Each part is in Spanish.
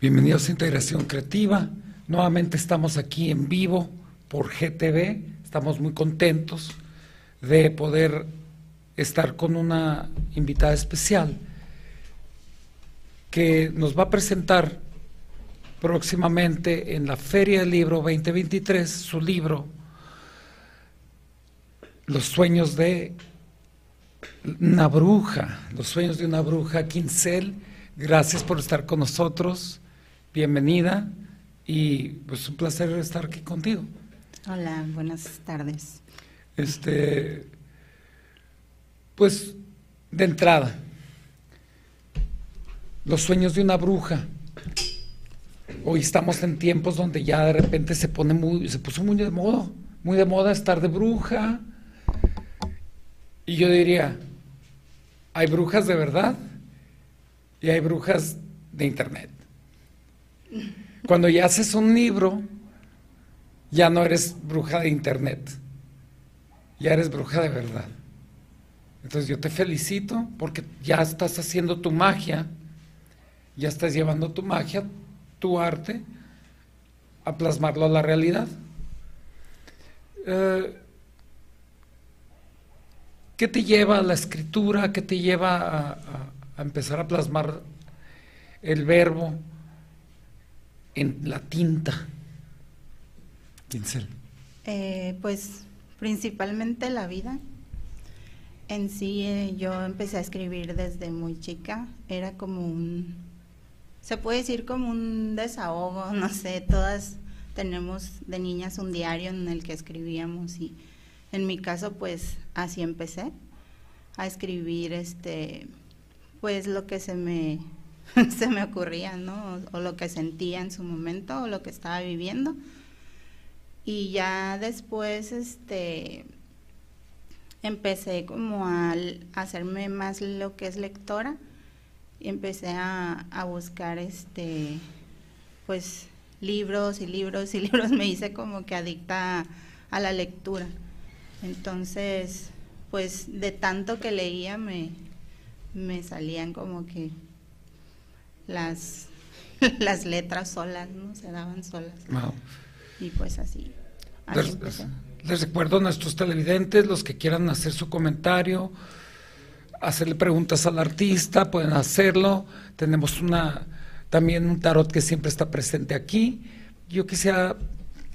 Bienvenidos a Integración Creativa. Nuevamente estamos aquí en vivo por GTV. Estamos muy contentos de poder estar con una invitada especial que nos va a presentar próximamente en la Feria del Libro 2023 su libro Los sueños de una bruja, los sueños de una bruja, Quincel. Gracias por estar con nosotros bienvenida y pues un placer estar aquí contigo. Hola, buenas tardes. Este, pues de entrada, los sueños de una bruja. Hoy estamos en tiempos donde ya de repente se pone muy, se puso muy de moda, muy de moda estar de bruja. Y yo diría, hay brujas de verdad y hay brujas de internet. Cuando ya haces un libro, ya no eres bruja de internet, ya eres bruja de verdad. Entonces yo te felicito porque ya estás haciendo tu magia, ya estás llevando tu magia, tu arte, a plasmarlo a la realidad. Eh, ¿Qué te lleva a la escritura? ¿Qué te lleva a, a empezar a plasmar el verbo? En la tinta? Pincel. Eh, pues principalmente la vida. En sí eh, yo empecé a escribir desde muy chica. Era como un, se puede decir como un desahogo, no sé, todas tenemos de niñas un diario en el que escribíamos y en mi caso pues así empecé a escribir este pues lo que se me se me ocurría, ¿no? O, lo que sentía en su momento o lo que estaba viviendo. Y ya después, este, empecé como a, hacerme más lo que es lectora y empecé a, buscar, este, pues, libros y libros y libros. Me hice como que adicta a, a la lectura. Entonces, pues, de tanto que leía me, me salían como que las, las letras solas, ¿no? Se daban solas. Y pues así. les, recuerdo a nuestros televidentes, los que quieran hacer su comentario, hacerle preguntas al artista, pueden hacerlo. Tenemos una también un tarot que siempre está presente aquí. Yo quisiera,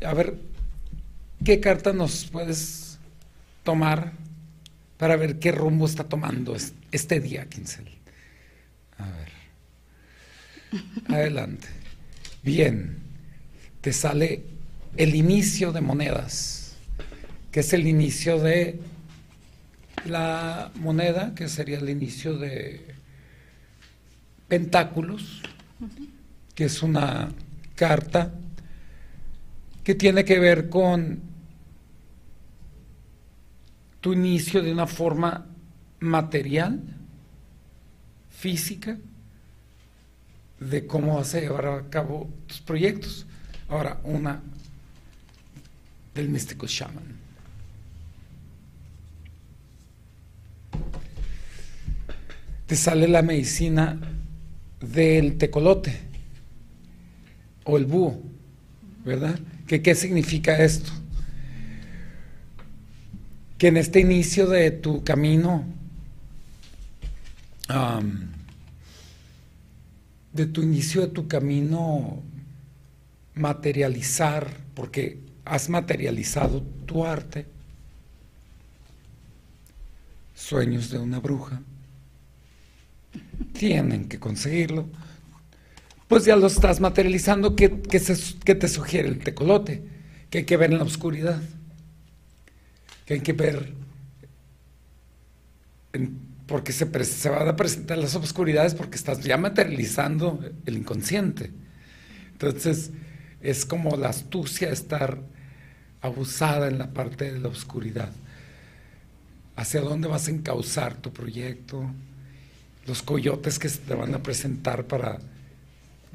a ver, ¿qué carta nos puedes tomar para ver qué rumbo está tomando este día, Quincel? A ver. Adelante. Bien, te sale el inicio de monedas, que es el inicio de la moneda, que sería el inicio de pentáculos, que es una carta que tiene que ver con tu inicio de una forma material, física, de cómo vas a llevar a cabo tus proyectos. Ahora, una del místico shaman. Te sale la medicina del tecolote o el búho. ¿verdad? ¿Que, ¿Qué significa esto? Que en este inicio de tu camino, de tu inicio de tu camino, materializar, porque has materializado tu arte, sueños de una bruja, tienen que conseguirlo, pues ya lo estás materializando, ¿qué, te sugiere el tecolote? Que hay que ver en la oscuridad, que hay que ver, porque se, se van a presentar las oscuridades porque estás ya materializando el inconsciente. Entonces, es como la astucia estar abusada en la parte de la oscuridad. ¿Hacia dónde vas a encauzar tu proyecto? Los coyotes que te van a presentar para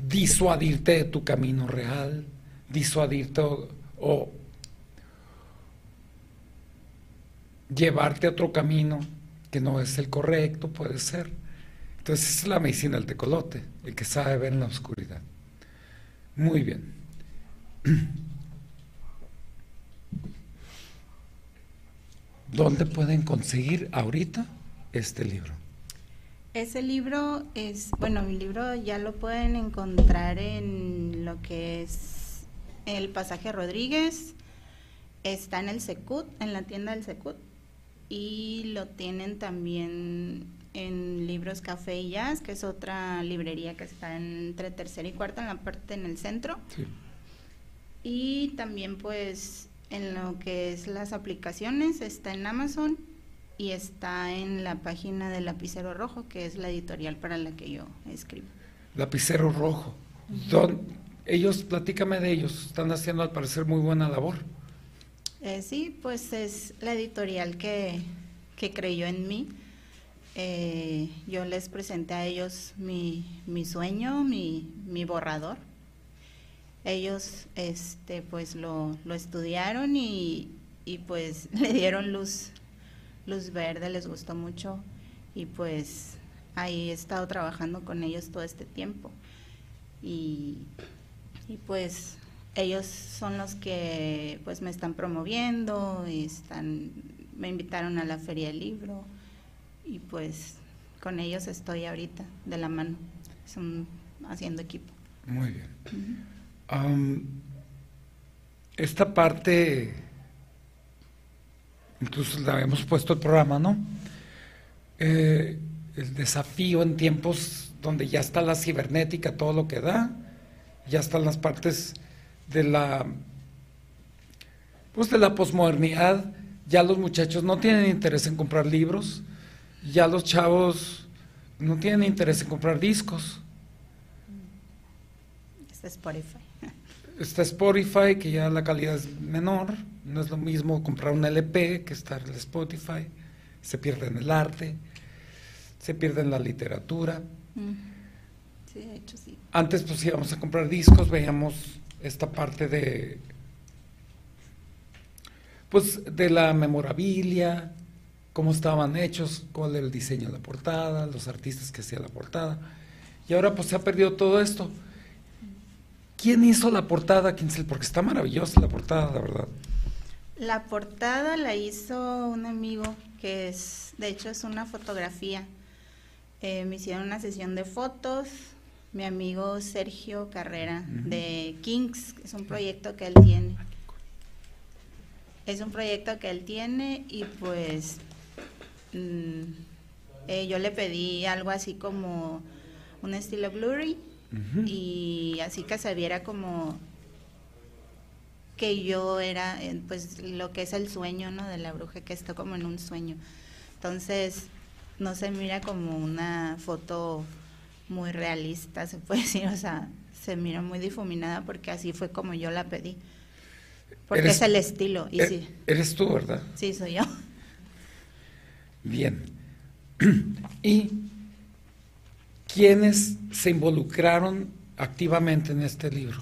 disuadirte de tu camino real, disuadirte o, llevarte a otro camino que no es el correcto, puede ser. Entonces es la medicina del tecolote, el que sabe ver en la oscuridad. Muy bien. ¿Dónde pueden conseguir ahorita este libro? Ese libro es, bueno, mi libro ya lo pueden encontrar en lo que es el pasaje Rodríguez, está en el Secut, en la tienda del Secut, y lo tienen también en Libros Café y Jazz, que es otra librería que está entre tercera y cuarta, en la parte en el centro. Y también pues en lo que es las aplicaciones, está en Amazon y está en la página de Lapicero Rojo, que es la editorial para la que yo escribo. Lapicero Rojo. ellos, platícame de ellos, están haciendo al parecer muy buena labor. Eh, sí, pues es la editorial que, creyó en mí. Eh, yo les presenté a ellos mi, mi sueño, mi, mi borrador. Ellos este, pues lo, lo estudiaron y, y pues le dieron luz luz verde, les gustó mucho y pues ahí he estado trabajando con ellos todo este tiempo. Y, pues ellos son los que pues me están promoviendo, y están, me invitaron a la feria del libro y pues con ellos estoy ahorita de la mano, son haciendo equipo. Muy bien. esta parte incluso le habíamos puesto el programa, ¿no? Eh, el desafío en tiempos donde ya está la cibernética, todo lo que da, ya están las partes de la, pues de la posmodernidad, ya los muchachos no tienen interés en comprar libros, ya los chavos no tienen interés en comprar discos. Está Spotify. Está Spotify, que ya la calidad es menor no es lo mismo comprar un LP que estar en Spotify, se pierde en el arte, se pierde en la literatura. Mm. Sí, de hecho sí. Antes pues íbamos a comprar discos, veíamos esta parte de pues de la memorabilia, cómo estaban hechos, cuál era el diseño de la portada, los artistas que hacían la portada. Y ahora pues se ha perdido todo esto. ¿Quién hizo la portada? ¿Quién Porque está maravillosa la portada, la verdad. La portada la hizo un amigo que es, de hecho es una fotografía. Eh, me hicieron una sesión de fotos, mi amigo Sergio Carrera de Kings, es un proyecto que él tiene. Es un proyecto que él tiene y pues mm, eh, yo le pedí algo así como un estilo blurry y así que se viera como que yo era, eh, pues lo que es el sueño, ¿no? De la bruja, que está como en un sueño. Entonces, no se mira como una foto muy realista, se puede decir, o sea, se mira muy difuminada porque así fue como yo la pedí. Porque es el estilo. Y er, sí. Eres tú, ¿verdad? Sí, soy yo. Bien. ¿Y quiénes se involucraron activamente en este libro?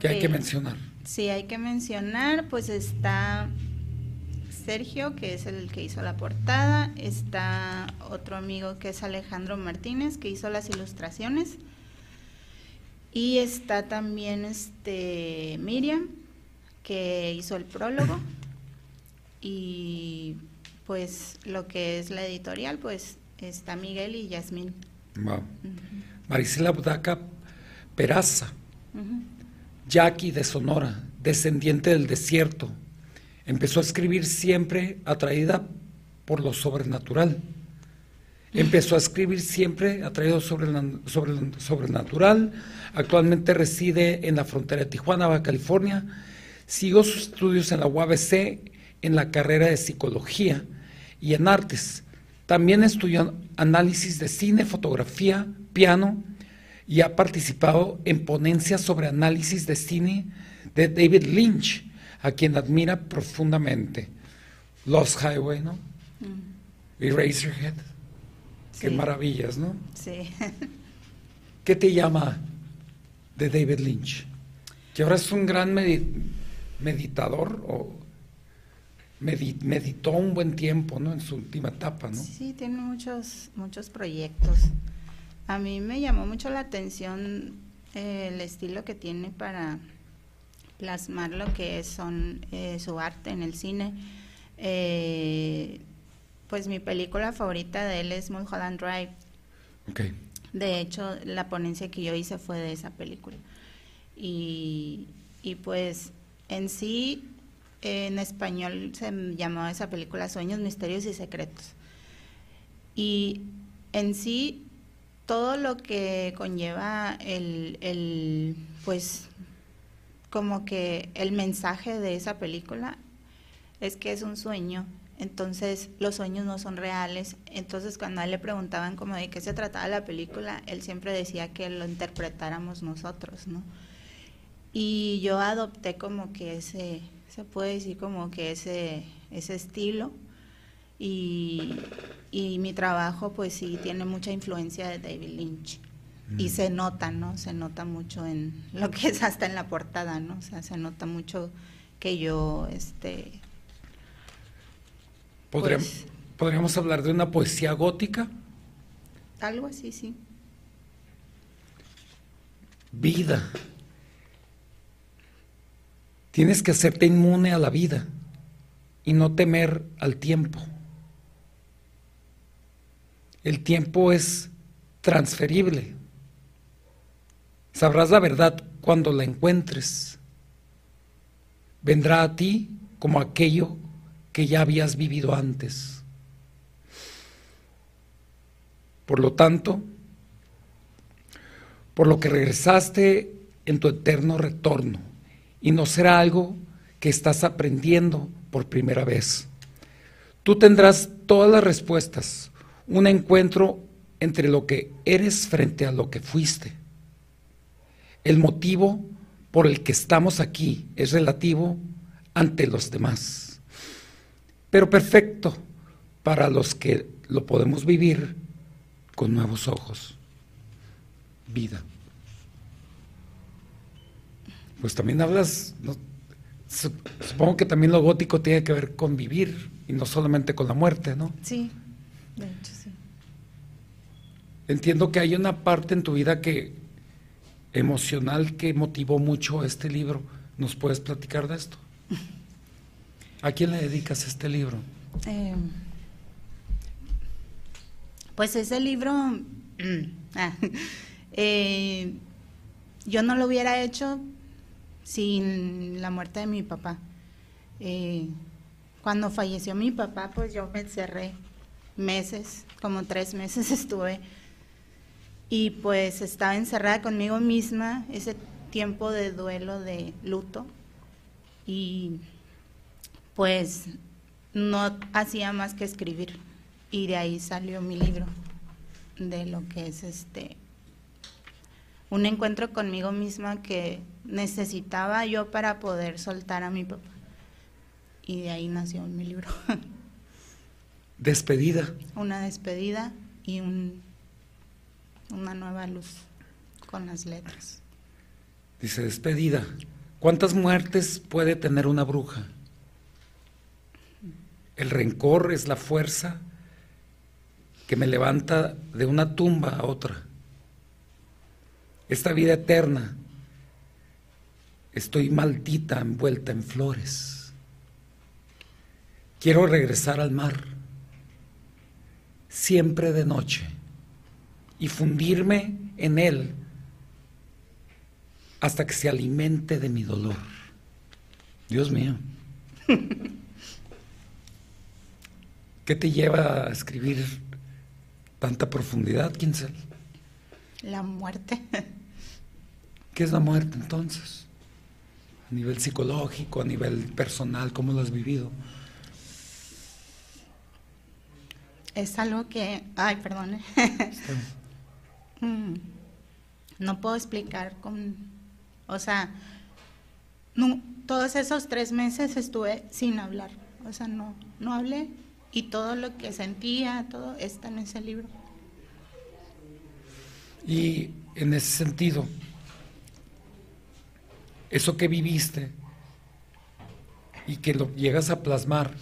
que hay que mencionar. Sí, hay que mencionar, pues está Sergio, que es el que hizo la portada, está otro amigo que es Alejandro Martínez, que hizo las ilustraciones, Y está también este Miriam, que hizo el prólogo. Y pues lo que es la editorial, pues está Miguel y Yasmín. Wow. Marisela Budaca Peraza, Jackie de Sonora, descendiente del desierto, empezó a escribir siempre atraída por lo sobrenatural. Empezó a escribir siempre atraído sobre, sobre sobrenatural. Actualmente reside en la frontera de Tijuana, Baja California. Siguió sus estudios en la UABC en la carrera de psicología y en artes. También estudió análisis de cine, fotografía, piano y ha participado en ponencias sobre análisis de cine de David Lynch, a quien admira profundamente. Lost Highway, ¿no? Mm. Eraserhead. Qué maravillas, ¿no? Sí. ¿Qué te llama de David Lynch? Que ahora es un gran meditador o meditó un buen tiempo, ¿no? En su última etapa, ¿no? Sí, tiene muchos, muchos proyectos. A mí me llamó mucho la atención el estilo que tiene para plasmar lo que son eh, su arte en el cine. Eh, pues mi película favorita de él es Mulholland Drive. Okay. De hecho, la ponencia que yo hice fue de esa película. Y, y pues en sí en español se llamaba esa película Sueños, Misterios y Secretos. Y en sí, todo lo que conlleva el, el, pues, como que el mensaje de esa película es que es un sueño. Entonces, los sueños no son reales. Entonces, cuando a él le preguntaban como de qué se trataba la película, él siempre decía que lo interpretáramos nosotros, ¿no? Y yo adopté como que ese, se puede decir como que ese, ese estilo. Y, mi trabajo pues sí tiene mucha influencia de David Lynch. Y se nota, ¿no? Se nota mucho en lo que es hasta en la portada, ¿no? O sea, se nota mucho que yo, este... Pues ¿Podríamos hablar de una poesía gótica? Algo así, sí. Vida. Tienes que hacerte inmune a la vida y no temer al tiempo. El tiempo es transferible. Sabrás la verdad cuando la encuentres. Vendrá a ti como aquello que ya habías vivido antes. Por lo tanto, por lo que regresaste en tu eterno retorno y no será algo que estás aprendiendo por primera vez. Tú tendrás todas las respuestas, un encuentro entre lo que eres frente a lo que fuiste. El motivo por el que estamos aquí es relativo ante los demás, pero perfecto para los que lo podemos vivir con nuevos ojos. Vida pues también hablas, supongo que también lo gótico tiene que ver con vivir y no solamente con la muerte, ¿no? Sí, de hecho sí. Entiendo que hay una parte en tu vida que emocional que motivó mucho este libro. ¿Nos puedes platicar de esto? ¿A quién le dedicas este libro? Em, pues ese libro, ah, eh, yo no lo hubiera hecho sin la muerte de mi papá. Eh, cuando falleció mi papá, pues yo me encerré meses, como tres meses estuve, y pues estaba encerrada conmigo misma ese tiempo de duelo, de luto, y pues no hacía más que escribir, y de ahí salió mi libro, de lo que es este un encuentro conmigo misma que necesitaba yo para poder soltar a mi papá. Y de ahí nació mi libro. Despedida. Una despedida y un, una nueva luz con las letras. Dice despedida. ¿Cuántas muertes puede tener una bruja? El rencor es la fuerza que me levanta de una tumba a otra. esta vida eterna, estoy maldita envuelta en flores. Quiero regresar al mar, siempre de noche, y fundirme en él hasta que se alimente de mi dolor. Dios mío. ¿Qué te lleva a escribir tanta profundidad, Quincel? La muerte. ¿Qué es la muerte entonces? A nivel psicológico, a nivel personal, ¿cómo lo has vivido? Es algo que, ay, perdón. Mm, no puedo explicar con, o sea, no, todos esos tres meses estuve sin hablar, o sea, no, no hablé y todo lo que sentía, todo está en ese libro. Y en ese sentido, eso que viviste y que lo llegas a plasmar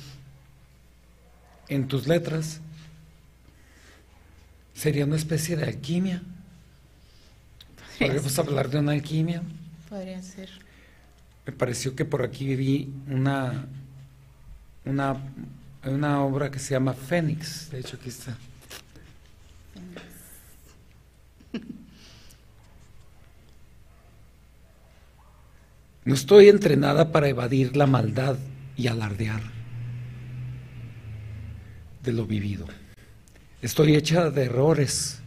en tus letras, sería una especie de alquimia. ¿Podríamos hablar de una alquimia? Podría ser. Me pareció que por aquí vi una, una, una obra que se llama Fénix. De hecho, aquí está. No estoy entrenada para evadir la maldad y alardear de lo vivido. Estoy hecha de errores,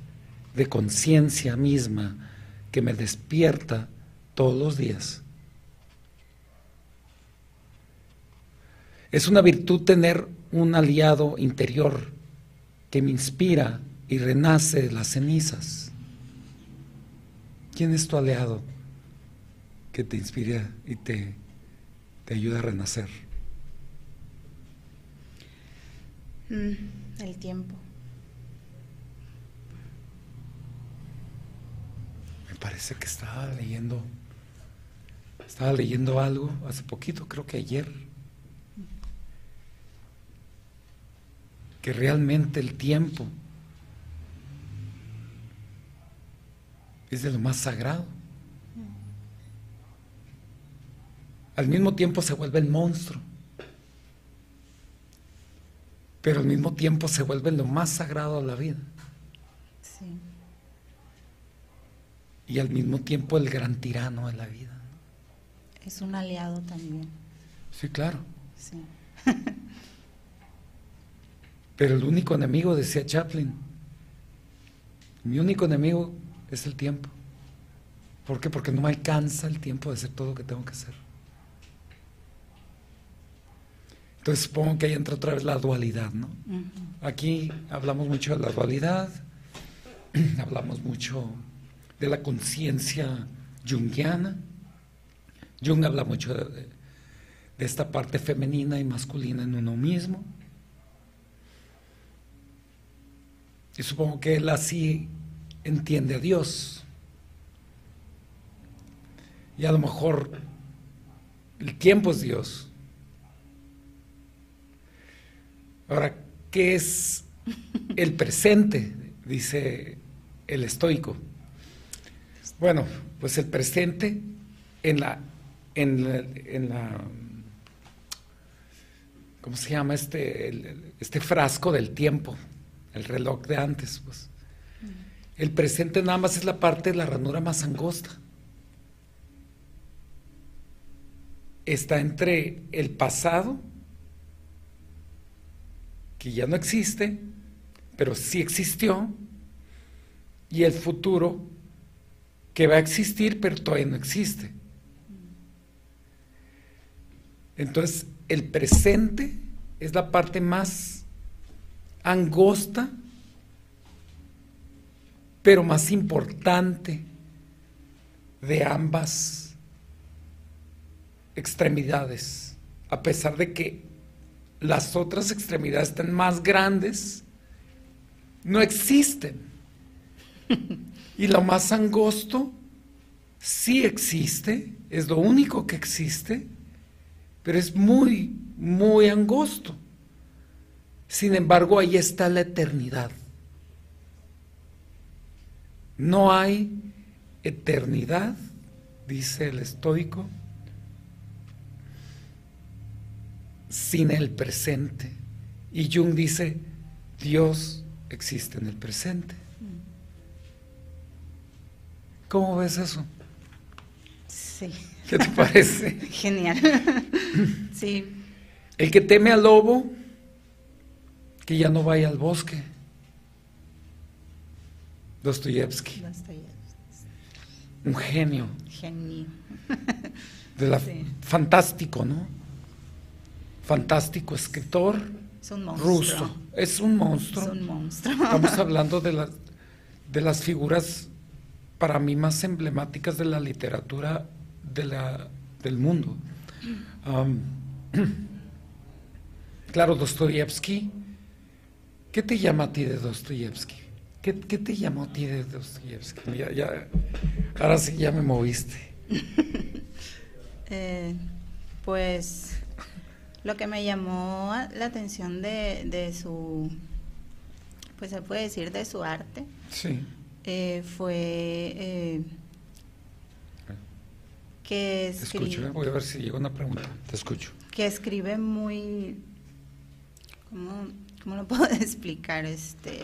de conciencia misma que me despierta todos los días. Es una virtud tener un aliado interior que me inspira y renace de las cenizas. ¿Quién es tu aliado que te inspira y te, ayuda a renacer? Mm, el tiempo. Me parece que estaba leyendo, estaba leyendo algo hace poquito, creo que ayer, que realmente el tiempo es de lo más sagrado. Al mismo tiempo se vuelve el monstruo, pero al mismo tiempo se vuelve lo más sagrado de la vida. Sí. Y al mismo tiempo el gran tirano de la vida. Es un aliado también. Sí, claro. Sí. Pero el único enemigo, decía Chaplin, mi único enemigo es el tiempo. ¿Por qué? Porque no me alcanza el tiempo de hacer todo lo que tengo que hacer. Entonces supongo que ahí entra otra vez la dualidad, ¿no? Aquí hablamos mucho de la dualidad, hablamos mucho de la conciencia junguiana. Jung habla mucho de, de esta parte femenina y masculina en uno mismo. Y supongo que él así entiende a Dios. Y a lo mejor el tiempo es Dios. Ahora, ¿qué es el presente? Dice el estoico. Bueno, pues el presente en la, en la, en la ¿cómo se llama este, el- este frasco del tiempo? El reloj de antes, pues. El presente nada más es la parte de la ranura más angosta. Está entre el pasado, que ya no existe, pero sí existió, y el futuro, que va a existir, pero todavía no existe. Entonces, el presente es la parte más angosta, pero más importante de ambas extremidades, a pesar de que las otras extremidades están más grandes, no existen. Y lo más angosto sí existe, es lo único que existe, pero es muy, muy angosto. Sin embargo, ahí está la eternidad. No hay eternidad, dice el estoico, sin el presente. Y Jung dice, Dios existe en el presente. ¿Cómo ves eso? Sí. ¿Qué te parece? Genial. sí. El que teme al lobo, que ya no vaya al bosque. Dostoyevsky. Un genio. Genio. De la, Fantástico, ¿no? Fantástico escritor. Es un monstruo. Ruso. Es un monstruo. Es un monstruo. Estamos hablando de, las de las figuras para mí más emblemáticas de la literatura de la, del mundo. claro, Dostoyevsky. ¿Qué te llama a ti de Dostoyevsky? ¿Qué, te llamó a ti de Dostoyevsky? ahora sí ya me moviste. Eh, pues lo que me llamó la atención de, de su, pues se puede decir de su arte, sí. Eh, fue eh, que escribe, voy a ver si llega una pregunta, te escucho. Que escribe muy, ¿cómo, cómo lo puedo explicar? Este,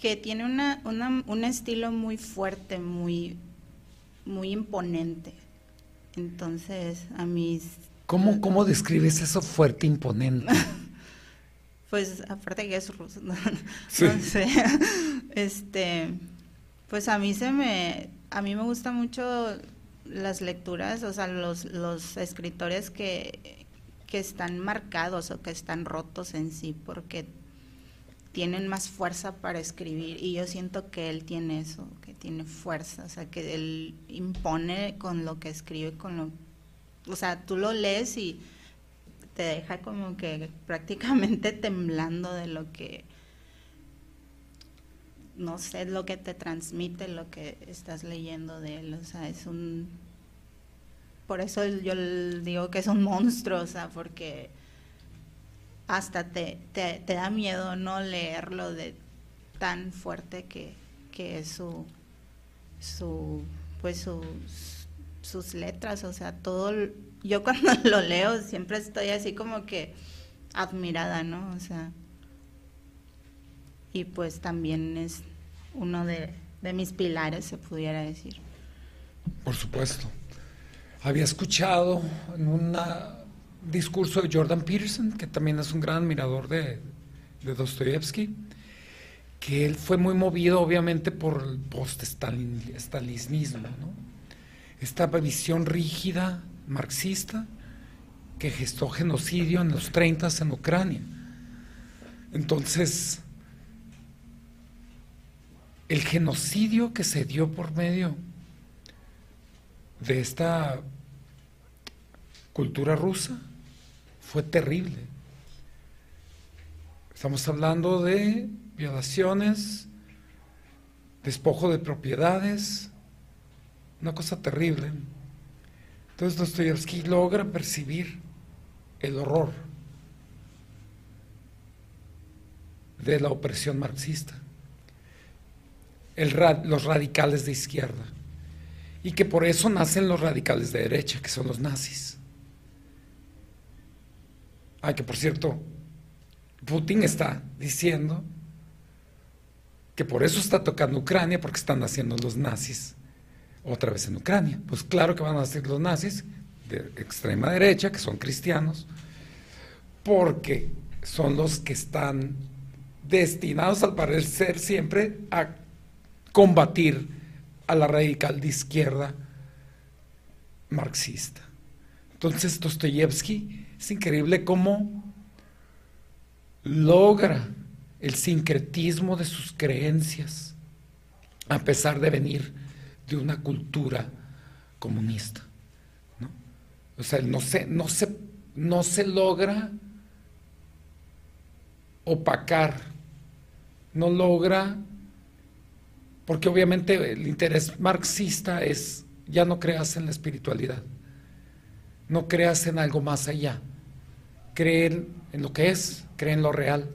que tiene una, una, un estilo muy fuerte, muy, muy imponente. Entonces, a mí... ¿Cómo, cómo describes eso fuerte, imponente? pues aparte que es ruso, no, sé, este, pues a mí se me, a mí me gusta mucho las lecturas, o sea, los, los escritores que, que están marcados o que están rotos en sí, porque tienen más fuerza para escribir y yo siento que él tiene eso, que tiene fuerza, o sea, que él impone con lo que escribe, con lo, o sea, tú lo lees y te deja como que prácticamente temblando de lo que, no sé, lo que te transmite lo que estás leyendo de él, o sea, es un, por eso yo digo que es un monstruo, o sea, porque hasta te, te, da miedo no leerlo de tan fuerte que, que es su, su, pues sus, sus letras, o sea, todo yo cuando lo leo siempre estoy así como que admirada, ¿no? O sea, y pues también es uno de, mis pilares, se pudiera decir. Por supuesto. Había escuchado en un discurso de Jordan Peterson, que también es un gran admirador de, de Dostoyevsky, que él fue muy movido obviamente por el post-stalinismo, ¿no? esta visión rígida marxista que gestó genocidio en los 30 en Ucrania. Entonces, el genocidio que se dio por medio de esta cultura rusa fue terrible. Estamos hablando de violaciones, despojo de propiedades, una cosa terrible. Entonces Dostoyevsky logra percibir el horror de la opresión marxista, los radicales de izquierda, y que por eso nacen los radicales de derecha, que son los nazis. Ah, que por cierto, Putin está diciendo que por eso está tocando Ucrania, porque están haciendo los nazis otra vez en Ucrania. Pues claro que van a ser los nazis de extrema derecha, que son cristianos, porque son los que están destinados al parecer siempre a combatir a la radical de izquierda marxista. Entonces Dostoyevsky es increíble cómo logra el sincretismo de sus creencias, a pesar de venir de una cultura comunista. ¿no? O sea, no se, no, se, no se logra opacar, no logra, porque obviamente el interés marxista es, ya no creas en la espiritualidad, no creas en algo más allá, creer en lo que es, cree en lo real.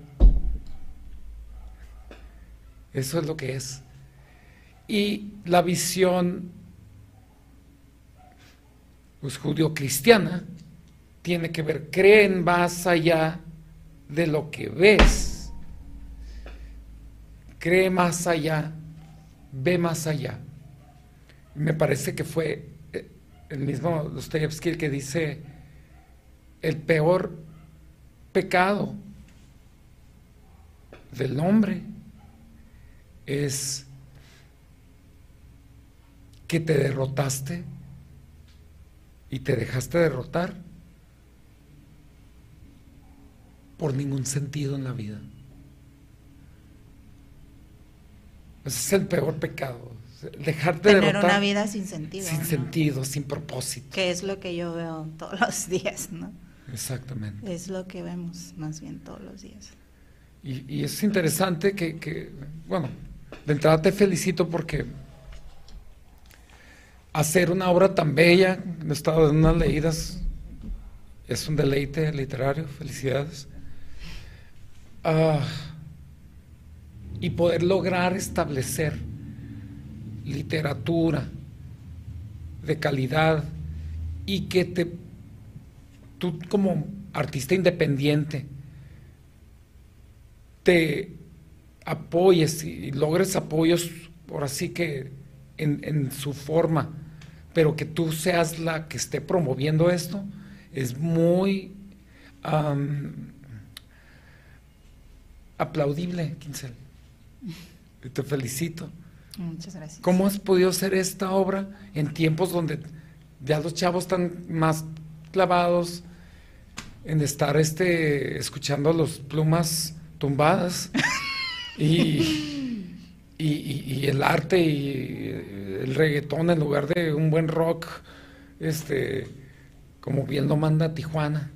Eso es lo que es. Y la visión pues, judío-cristiana tiene que ver, creen más allá de lo que ves, cree más allá, ve más allá. Me parece que fue eh, el mismo Dostoyevsky el que dice el peor pecado del hombre es que te derrotaste y te dejaste derrotar por ningún sentido en la vida. Ese es el peor pecado. Dejarte Tener derrotar. una vida sin sentido. Sin ¿no? sentido, sin propósito. Que es lo que yo veo todos los días, ¿no? Exactamente. Es lo que vemos más bien todos los días. Y, y es interesante que, que, bueno, de entrada te felicito porque hacer una obra tan bella, he estado en unas leídas, es un deleite literario, felicidades. Ah, y poder lograr establecer literatura de calidad y que te, tú como artista independiente, te apoyes y logres apoyos, por así que en, en, su forma, pero que tú seas la que esté promoviendo esto, es muy um, aplaudible, Quincel. Y te felicito. Muchas gracias. ¿Cómo has podido hacer esta obra en tiempos donde ya los chavos están más clavados en estar este, escuchando los plumas tumbadas y, y, y, y, el arte y el reggaetón en lugar de un buen rock, este, como bien lo manda Tijuana.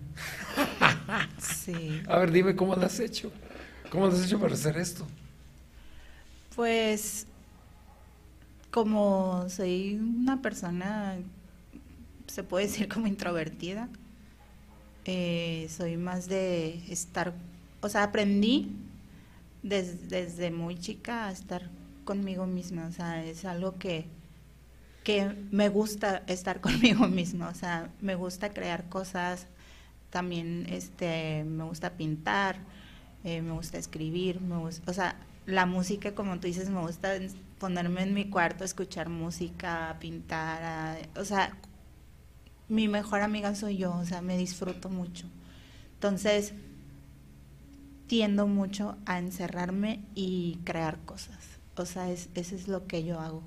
Sí. A ver, dime cómo lo has hecho. ¿Cómo lo has hecho para hacer esto? Pues como soy una persona, se puede decir como introvertida, eh, soy más de estar, o sea, aprendí des, desde muy chica a estar conmigo misma, o sea, es algo que, que me gusta estar conmigo misma, o sea, me gusta crear cosas, también este, me gusta pintar, eh, me gusta escribir, me gusta, o sea, la música, como tú dices, me gusta ponerme en mi cuarto, escuchar música, pintar, o sea, mi mejor amiga soy yo, o sea, me disfruto mucho. Entonces, tiendo mucho a encerrarme y crear cosas. O sea, es, eso es lo que yo hago.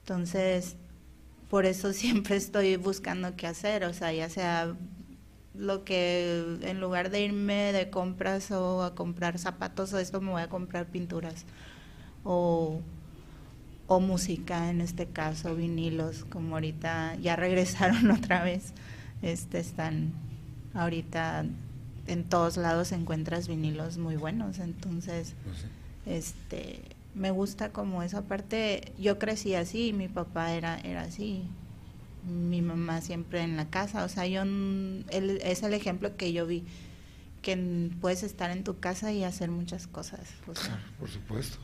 Entonces, por eso siempre estoy buscando qué hacer, o sea, ya sea lo que en lugar de irme de compras o a comprar zapatos o esto me voy a comprar pinturas o, o música en este caso vinilos como ahorita ya regresaron otra vez este están ahorita en todos lados encuentras vinilos muy buenos entonces este me gusta como esa parte yo crecí así mi papá era era así mi mamá siempre en la casa, o sea, yo él, es el ejemplo que yo vi, que puedes estar en tu casa y hacer muchas cosas. O sea, claro, por supuesto.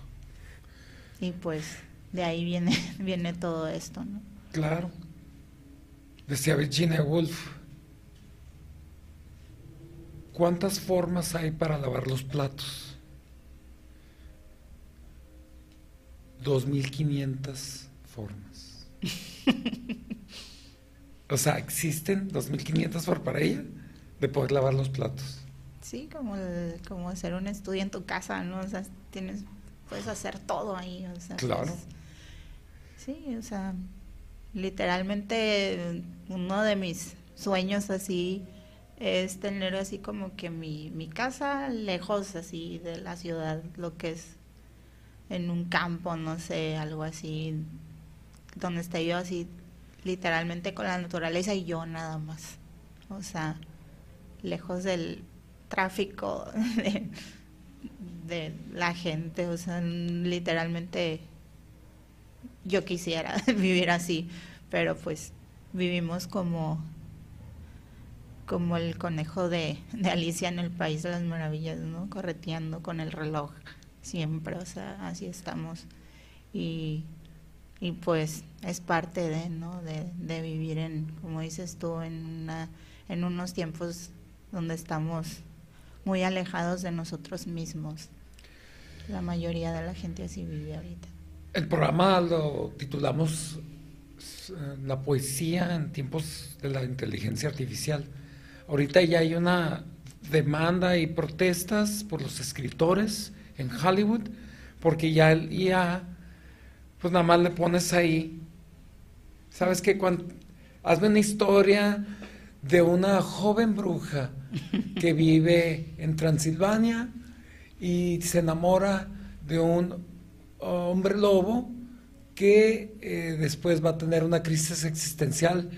Y pues de ahí viene, viene todo esto, ¿no? Claro. Decía Virginia Woolf, ¿cuántas formas hay para lavar los platos? 2.500 formas. O sea, existen 2.500 por para ella de poder lavar los platos. Sí, como, el, como hacer un estudio en tu casa, ¿no? O sea, tienes, puedes hacer todo ahí. O sea, claro. Pues, sí, o sea, literalmente uno de mis sueños así es tener así como que mi, mi casa lejos así de la ciudad, lo que es en un campo, no sé, algo así, donde esté yo así literalmente con la naturaleza y yo nada más. O sea, lejos del tráfico de, de, la gente, o sea, literalmente yo quisiera vivir así, pero pues vivimos como como el conejo de, Alicia en el País de las Maravillas, ¿no? Correteando con el reloj siempre, o sea, así estamos. Y, y pues es parte de, ¿no? De, de vivir en, como dices tú, en, una, en unos tiempos donde estamos muy alejados de nosotros mismos. La mayoría de la gente así vive ahorita. El programa lo titulamos eh, La poesía en tiempos de la inteligencia artificial. Ahorita ya hay una demanda y protestas por los escritores en Hollywood, porque ya el IA, pues nada más le pones ahí, ¿sabes qué? Cuando, hazme una historia de una joven bruja que vive en Transilvania y se enamora de un hombre lobo que eh, después va a tener una crisis existencial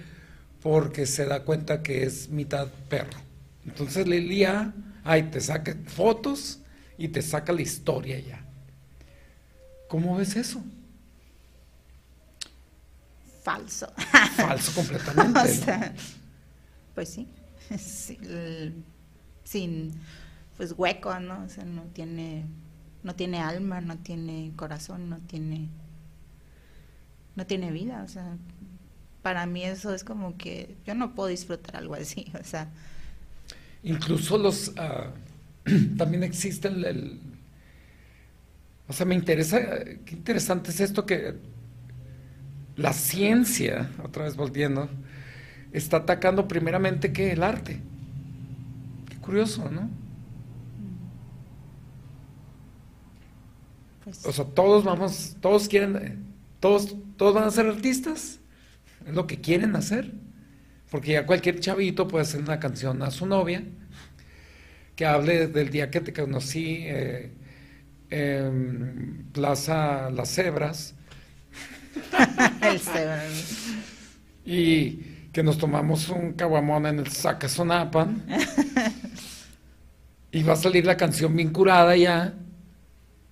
porque se da cuenta que es mitad perro. Entonces Lilia, ahí te saca fotos y te saca la historia ya. ¿Cómo ves eso? Falso. Falso completamente. o sea, pues sí, sin pues hueco, ¿no? O sea, no tiene no tiene alma, no tiene corazón, no tiene no tiene vida, o sea, para mí eso es como que yo no puedo disfrutar algo así, o sea, incluso los uh, también existe el, el, o sea, me interesa, qué interesante es esto que la ciencia, otra vez volviendo, está atacando primeramente que el arte. Qué curioso, ¿no? Pues, o sea, todos vamos, todos quieren, todos, todos van a ser artistas, es lo que quieren hacer, porque ya cualquier chavito puede hacer una canción a su novia que hable del día que te conocí eh, en Plaza Las Cebras. el. Y que nos tomamos un caguamón en el Zacazonapan. y va a salir la canción bien curada ya.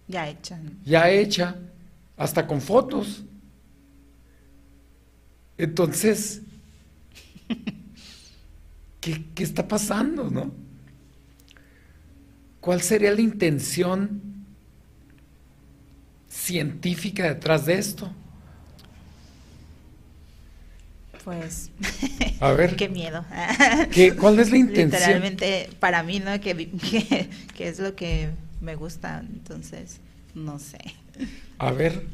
Ya hecha. Ya hecha, hasta con fotos. Entonces, ¿qué, qué está pasando, no? ¿Cuál sería la intención científica detrás de esto? Pues, a ver, qué miedo. ¿Qué, ¿Cuál es la intención? Literalmente, para mí, ¿no? Que, que, que, es lo que me gusta, entonces, no sé. A ver,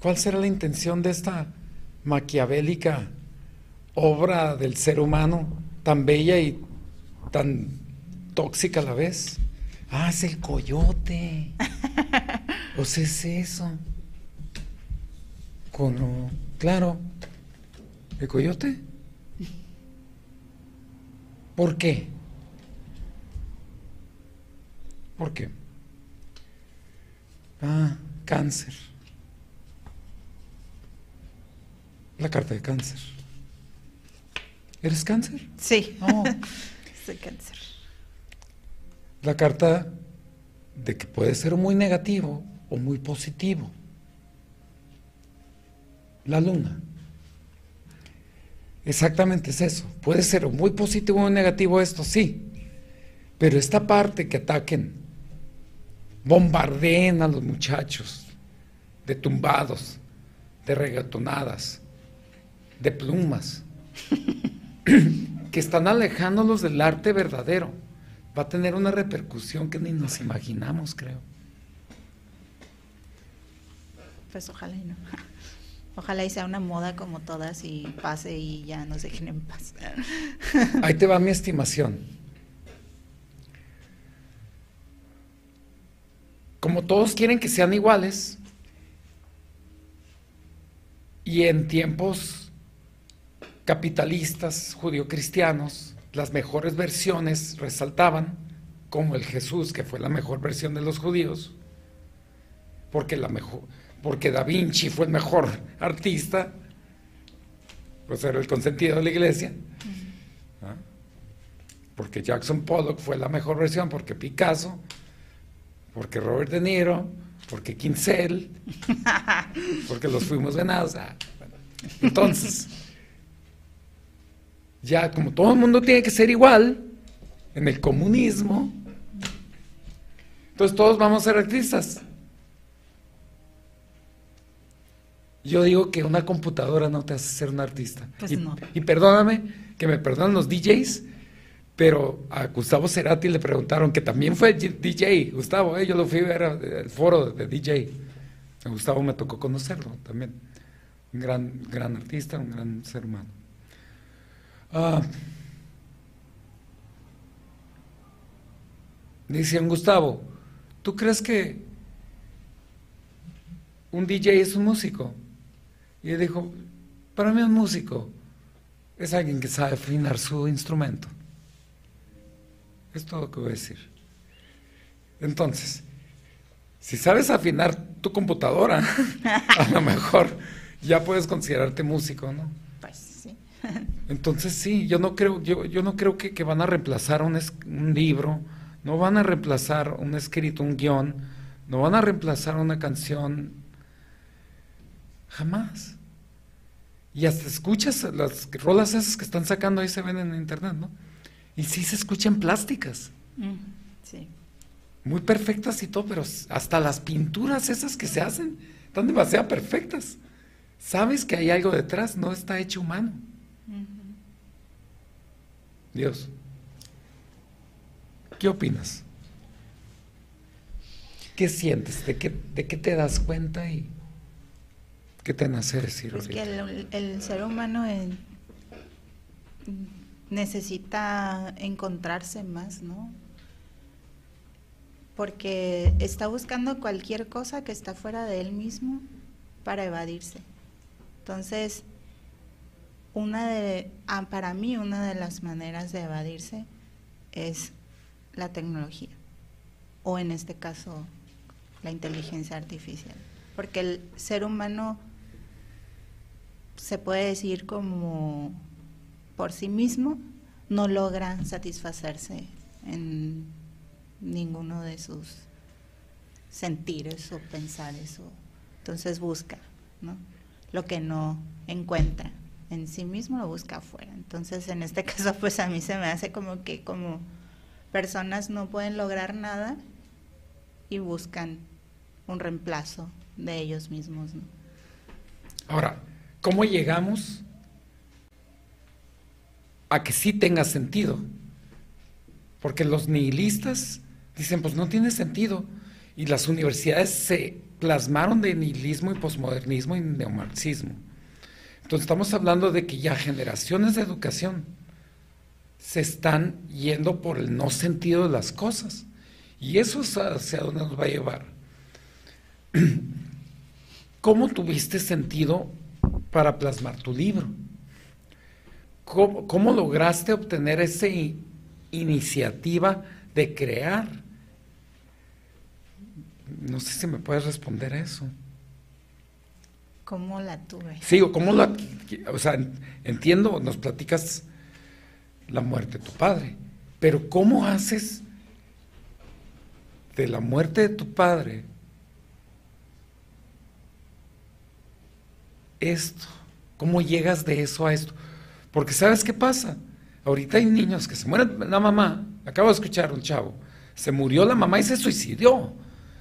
¿cuál será la intención de esta maquiavélica obra del ser humano, tan bella y tan tóxica a la vez? Ah, es el coyote. o sea, es eso. Con, claro. ¿El coyote? ¿Por qué? ¿Por qué? Ah, cáncer. La carta de cáncer. ¿Eres cáncer? Sí. Oh. Soy cáncer. La carta de que puede ser muy negativo o muy positivo. La luna. Exactamente es eso. Puede ser muy positivo o muy negativo esto, sí. Pero esta parte que ataquen, bombardeen a los muchachos de tumbados, de regatonadas, de plumas, que están alejándolos del arte verdadero, va a tener una repercusión que ni nos imaginamos, creo. Pues ojalá y no. Ojalá y sea una moda como todas y pase y ya nos dejen en paz. Ahí te va mi estimación. Como todos quieren que sean iguales, y en tiempos capitalistas judio-cristianos, las mejores versiones resaltaban, como el Jesús, que fue la mejor versión de los judíos, porque la mejor, porque Da Vinci fue el mejor artista, pues era el consentido de la iglesia, ¿Ah? porque Jackson Pollock fue la mejor versión, porque Picasso, porque Robert De Niro, porque Kinsell, porque los fuimos venados. Ah. Entonces, ya como todo el mundo tiene que ser igual, en el comunismo, entonces todos vamos a ser artistas. Yo digo que una computadora no te hace ser un artista. Pues y, perdóname, que me perdonan los DJs, pero a Gustavo Cerati le preguntaron, que también fue DJ, Gustavo, eh, yo lo fui a ver foro de DJ. A Gustavo me tocó conocerlo también. Un gran, gran artista, un gran ser humano. Ah, Decían, Gustavo, ¿tú crees que un DJ es un músico? Y él dijo, para mí un músico es alguien que sabe afinar su instrumento. Es todo lo que voy a decir. Entonces, si sabes afinar tu computadora, a lo mejor ya puedes considerarte músico, ¿no? Entonces sí, yo no creo, yo, yo no creo que, que van a reemplazar un, es- un libro, no van a reemplazar un escrito, un guion, no van a reemplazar una canción, jamás. Y hasta escuchas las rolas esas que están sacando ahí se ven en internet, ¿no? Y sí se escuchan plásticas, Mm, Sí. muy perfectas y todo, pero hasta las pinturas esas que se hacen están demasiado perfectas. Sabes que hay algo detrás, no está hecho humano. Dios. ¿Qué opinas? ¿Qué sientes? ¿De qué, de qué te das cuenta y qué te nace decir Pues que el, el ser humano en- necesita encontrarse más, ¿no? Porque está buscando cualquier cosa que está fuera de él mismo para evadirse. Entonces, una de, ah, para mí, una de las maneras de evadirse es la tecnología, o en este caso, la inteligencia artificial. Porque el ser humano se puede decir como por sí mismo no logra satisfacerse en ninguno de sus sentires o pensares o entonces busca ¿no? lo que no encuentra en sí mismo lo busca afuera entonces en este caso pues a mí se me hace como que como personas no pueden lograr nada y buscan un reemplazo de ellos mismos. Ahora, ¿cómo llegamos a que sí tenga sentido? Porque los nihilistas dicen, pues no tiene sentido. Y las universidades se plasmaron de nihilismo y posmodernismo y neomarxismo. Entonces estamos hablando de que ya generaciones de educación se están yendo por el no sentido de las cosas. Y eso es hacia dónde nos va a llevar. ¿Cómo tuviste sentido para plasmar tu libro? ¿Cómo, lograste obtener esa iniciativa de crear? No sé si me puedes responder a eso. ¿Cómo la tuve? Sí, o cómo la, o sea, en- entiendo, nos platicas la muerte de tu padre, pero ¿cómo haces de la muerte de tu padre esto? ¿Cómo llegas de eso a esto? Porque ¿sabes qué pasa? Ahorita hay niños que se mueren, la mamá, acabo de escuchar un chavo, se murió la mamá y se suicidió,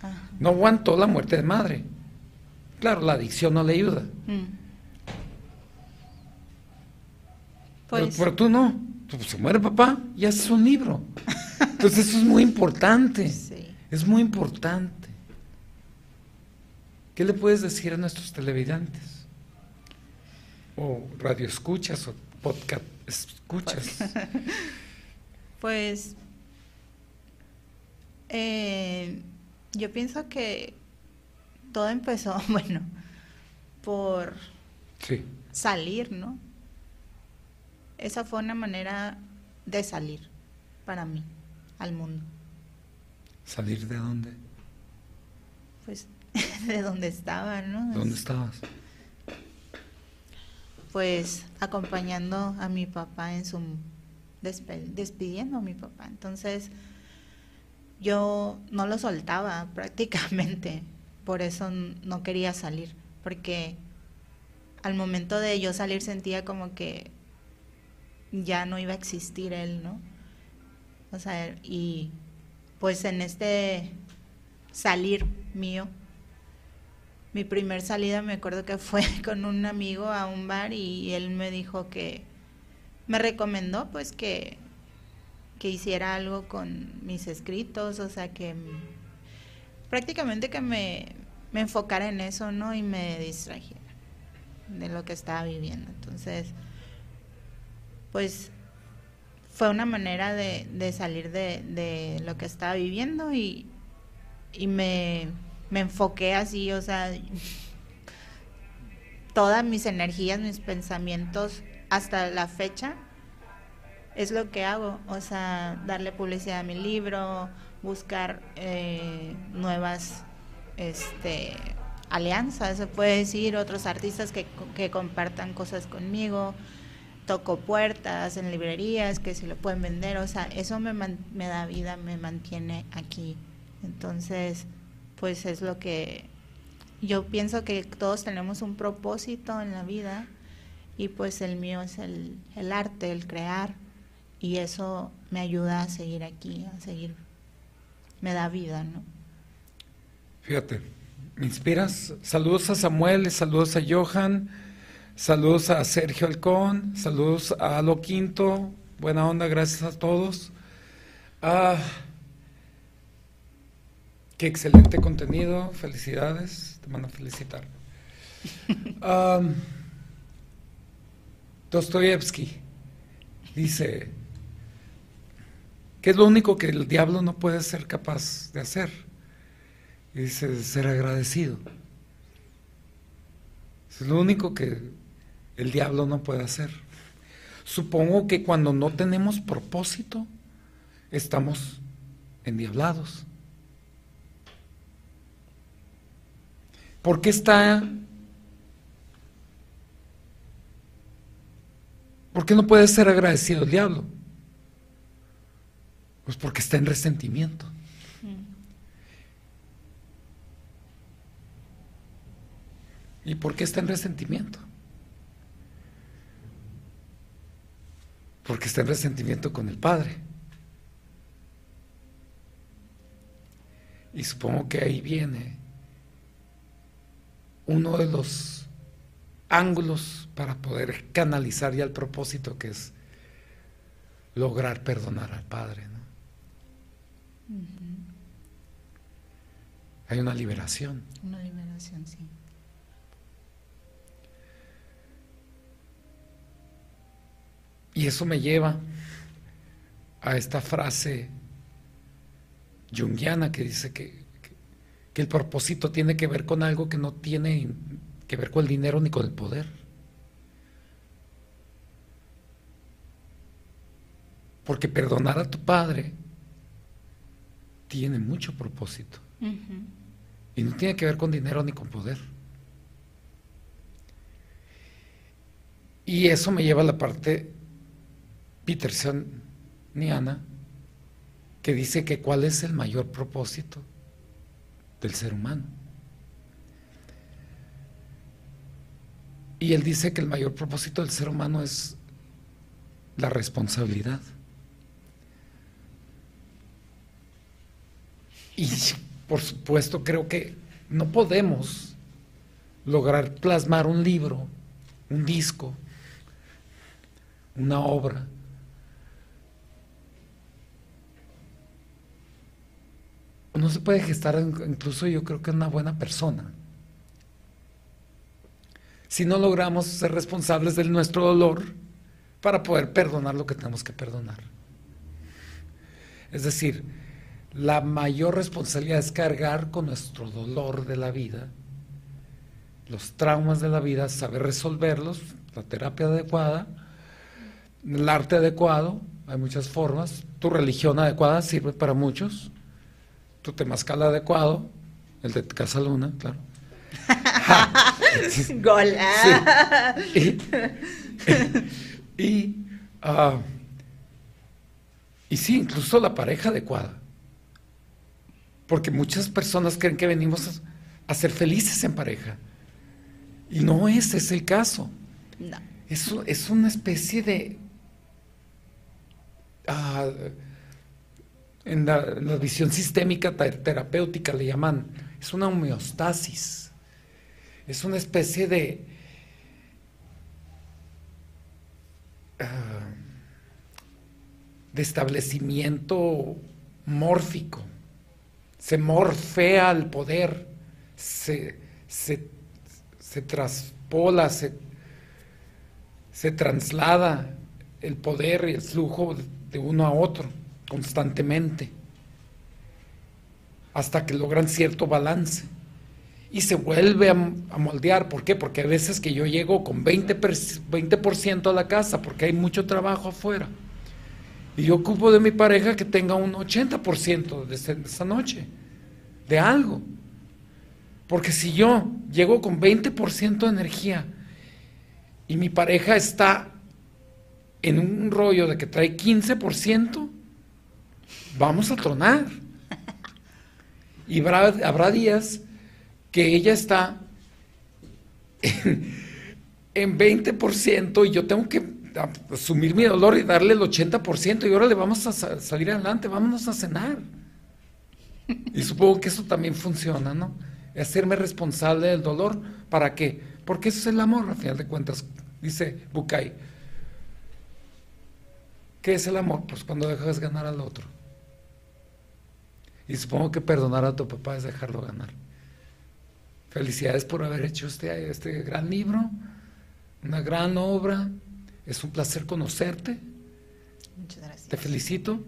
Ajá. no aguantó la muerte de madre. Claro, la adicción no le ayuda. Mm. Pero- Pues, pero, tú no. Tú, pues, se muere papá y haces un libro. Entonces eso es muy importante. sí. Es muy importante. ¿Qué le puedes decir a nuestros televidentes? O radioescuchas o podcast escuchas. Pues eh, yo pienso que todo empezó, bueno, por Sí. salir, ¿no? Esa fue una manera de salir para mí al mundo, ¿Salir de dónde? pues de donde estaba, ¿no? ¿Dónde estabas? pues acompañando a mi papá en su despidiendo a mi papá. Entonces yo no lo soltaba prácticamente, por eso no quería salir, porque al momento de yo salir sentía como que ya no iba a existir él, ¿no? O sea, y pues en este salir mío, mi primer salida me acuerdo que fue con un amigo a un bar y él me dijo que me recomendó pues que, que hiciera algo con mis escritos, o sea que prácticamente que me, me enfocara en eso, ¿no? Y me distrajera de lo que estaba viviendo. Entonces, pues fue una manera de, de salir de, de, lo que estaba viviendo y, y me, me enfoqué así, o sea, todas mis energías, mis pensamientos hasta la fecha es lo que hago, o sea, darle publicidad a mi libro, buscar eh, nuevas este, alianzas, se puede decir, otros artistas que, que compartan cosas conmigo, toco puertas en librerías que si lo pueden vender, o sea, eso me, me da vida, me mantiene aquí. Entonces, pues es lo que yo pienso que todos tenemos un propósito en la vida y pues el mío es el, el arte, el crear y eso me ayuda a seguir aquí, a seguir, me da vida, ¿no? Fíjate, me inspiras. Saludos a Samuel, saludos a Johan, saludos a Sergio Alcón, saludos a Alo Quinto, buena onda, gracias a todos. Ah, qué excelente contenido, felicidades, te mando a felicitar. Um, Dostoyevsky dice, ¿qué es lo único que el diablo no puede ser capaz de hacer? Dice, ser agradecido. Es lo único que el diablo no puede hacer. Supongo que cuando no tenemos propósito, estamos endiablados. ¿Por qué está... ¿Por qué no puede ser agradecido el diablo? Pues porque está en resentimiento. ¿Y por qué está en resentimiento? Porque está en resentimiento con el Padre. Y supongo que ahí viene uno de los ángulos para poder canalizar ya el propósito que es lograr perdonar al Padre. ¿no? Hay una liberación. Una liberación, sí. Y eso me lleva a esta frase jungiana que dice que, que, el propósito tiene que ver con algo que no tiene que ver con el dinero ni con el poder. Porque perdonar a tu padre tiene mucho propósito. Y no tiene que ver con dinero ni con poder. Y eso me lleva a la parte Peterson ni Ana, que dice que cuál es el mayor propósito del ser humano. Y él dice que el mayor propósito del ser humano es la responsabilidad. Y por supuesto creo que no podemos lograr plasmar un libro, un disco, una obra, no se puede gestar incluso yo creo que una buena persona. Si no logramos ser responsables de nuestro dolor para poder perdonar lo que tenemos que perdonar. Es decir, la mayor responsabilidad es cargar con nuestro dolor de la vida, los traumas de la vida, saber resolverlos, la terapia adecuada, el arte adecuado, hay muchas formas, tu religión adecuada sirve para muchos tu temazcal adecuado, el de Casa Luna, claro. Gol. Y, ah, y, sí, incluso la pareja adecuada. Porque muchas personas creen que venimos a, ser felices en pareja. Y no ese es el caso. No. Es, es una especie de... Ah, en la, visión sistémica terapéutica le llaman, es una homeostasis. es una especie de ah, de establecimiento mórfico. Se morfea el poder, se, se, se traspola, se, se traslada el poder y el flujo de uno a otro constantemente hasta que logran cierto balance y se vuelve a, moldear. ¿Por qué? Porque a veces que yo llego con 20%, 20 a la casa porque hay mucho trabajo afuera. Y yo ocupo de mi pareja que tenga un 80% de, de esa noche, de algo. Porque si yo llego con 20% de energía y mi pareja está en un rollo de que trae 15%, vamos a tronar. Y habrá, días que ella está en, 20% y yo tengo que asumir mi dolor y darle el 80% y ahora le vamos a salir adelante, vámonos a cenar. Y supongo que eso también funciona, ¿no? Hacerme responsable del dolor. ¿Para qué? Porque eso es el amor, a final de cuentas, dice Bukai. ¿Qué es el amor? Pues cuando dejas ganar al otro. Y supongo que perdonar a tu papá es dejarlo ganar. Felicidades por haber hecho este, este gran libro, una gran obra. Es un placer conocerte. Muchas gracias. Te felicito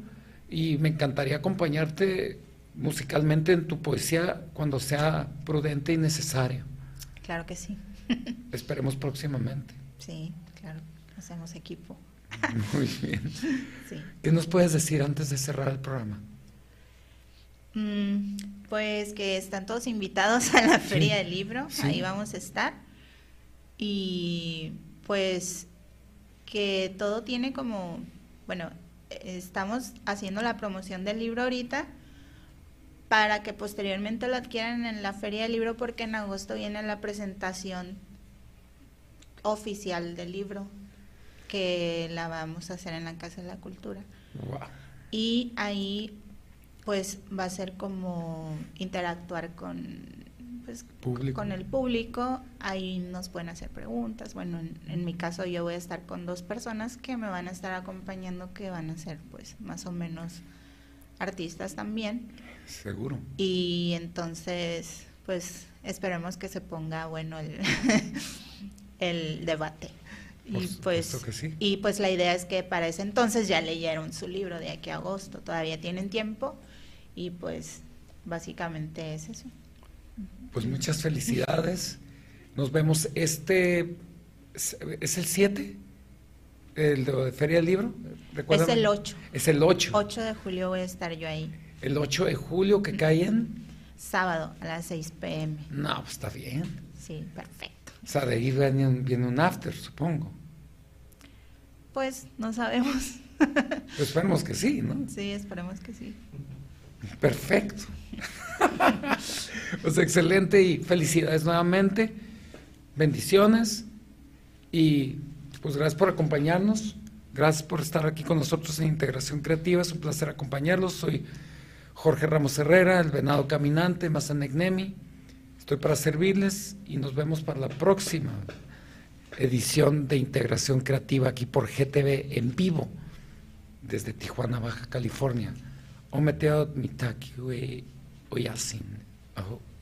y me encantaría acompañarte musicalmente en tu poesía cuando sea prudente y necesario. Claro que sí. Esperemos próximamente. Sí, claro. Hacemos equipo. Muy bien. ¿Qué nos puedes decir antes de cerrar el programa? Mm, pues que están todos invitados a la Feria del Libro, ahí vamos a estar. Y pues que todo tiene como, bueno, estamos haciendo la promoción del libro ahorita para que posteriormente lo adquieran en la Feria del Libro porque en agosto viene la presentación oficial del libro que la vamos a hacer en la Casa de la Cultura. Y ahí pues va a ser como interactuar con pues, con el público, ahí nos pueden hacer preguntas. Bueno, en, mi caso yo voy a estar con dos personas que me van a estar acompañando, que van a ser pues más o menos artistas también. Seguro. Y entonces, pues esperemos que se ponga bueno el, el debate. y pues, y pues la idea es que para ese entonces ya leyeron su libro de aquí a agosto, todavía tienen tiempo y pues básicamente es eso. Pues muchas felicidades. Nos vemos este, ¿es el 7? ¿El de Feria del Libro? Es el 8. Es el 8. 8 de julio voy a estar yo ahí. El 8 de julio que cae en... Sábado a las 6 pm. No, pues está bien. Sí, perfecto. O sea, de ahí viene un, viene un after, supongo. Pues no sabemos. Pues esperemos que sí, ¿no? Sí, esperemos que sí. Perfecto. Pues excelente y felicidades nuevamente. Bendiciones y pues gracias por acompañarnos. Gracias por estar aquí con nosotros en Integración Creativa. Es un placer acompañarlos. Soy Jorge Ramos Herrera, el venado caminante, Mazanegnemi. Estoy para servirles y nos vemos para la próxima edición de Integración Creativa aquí por GTV en vivo desde Tijuana, Baja California. o meteu mitaki we o yasin. Oh.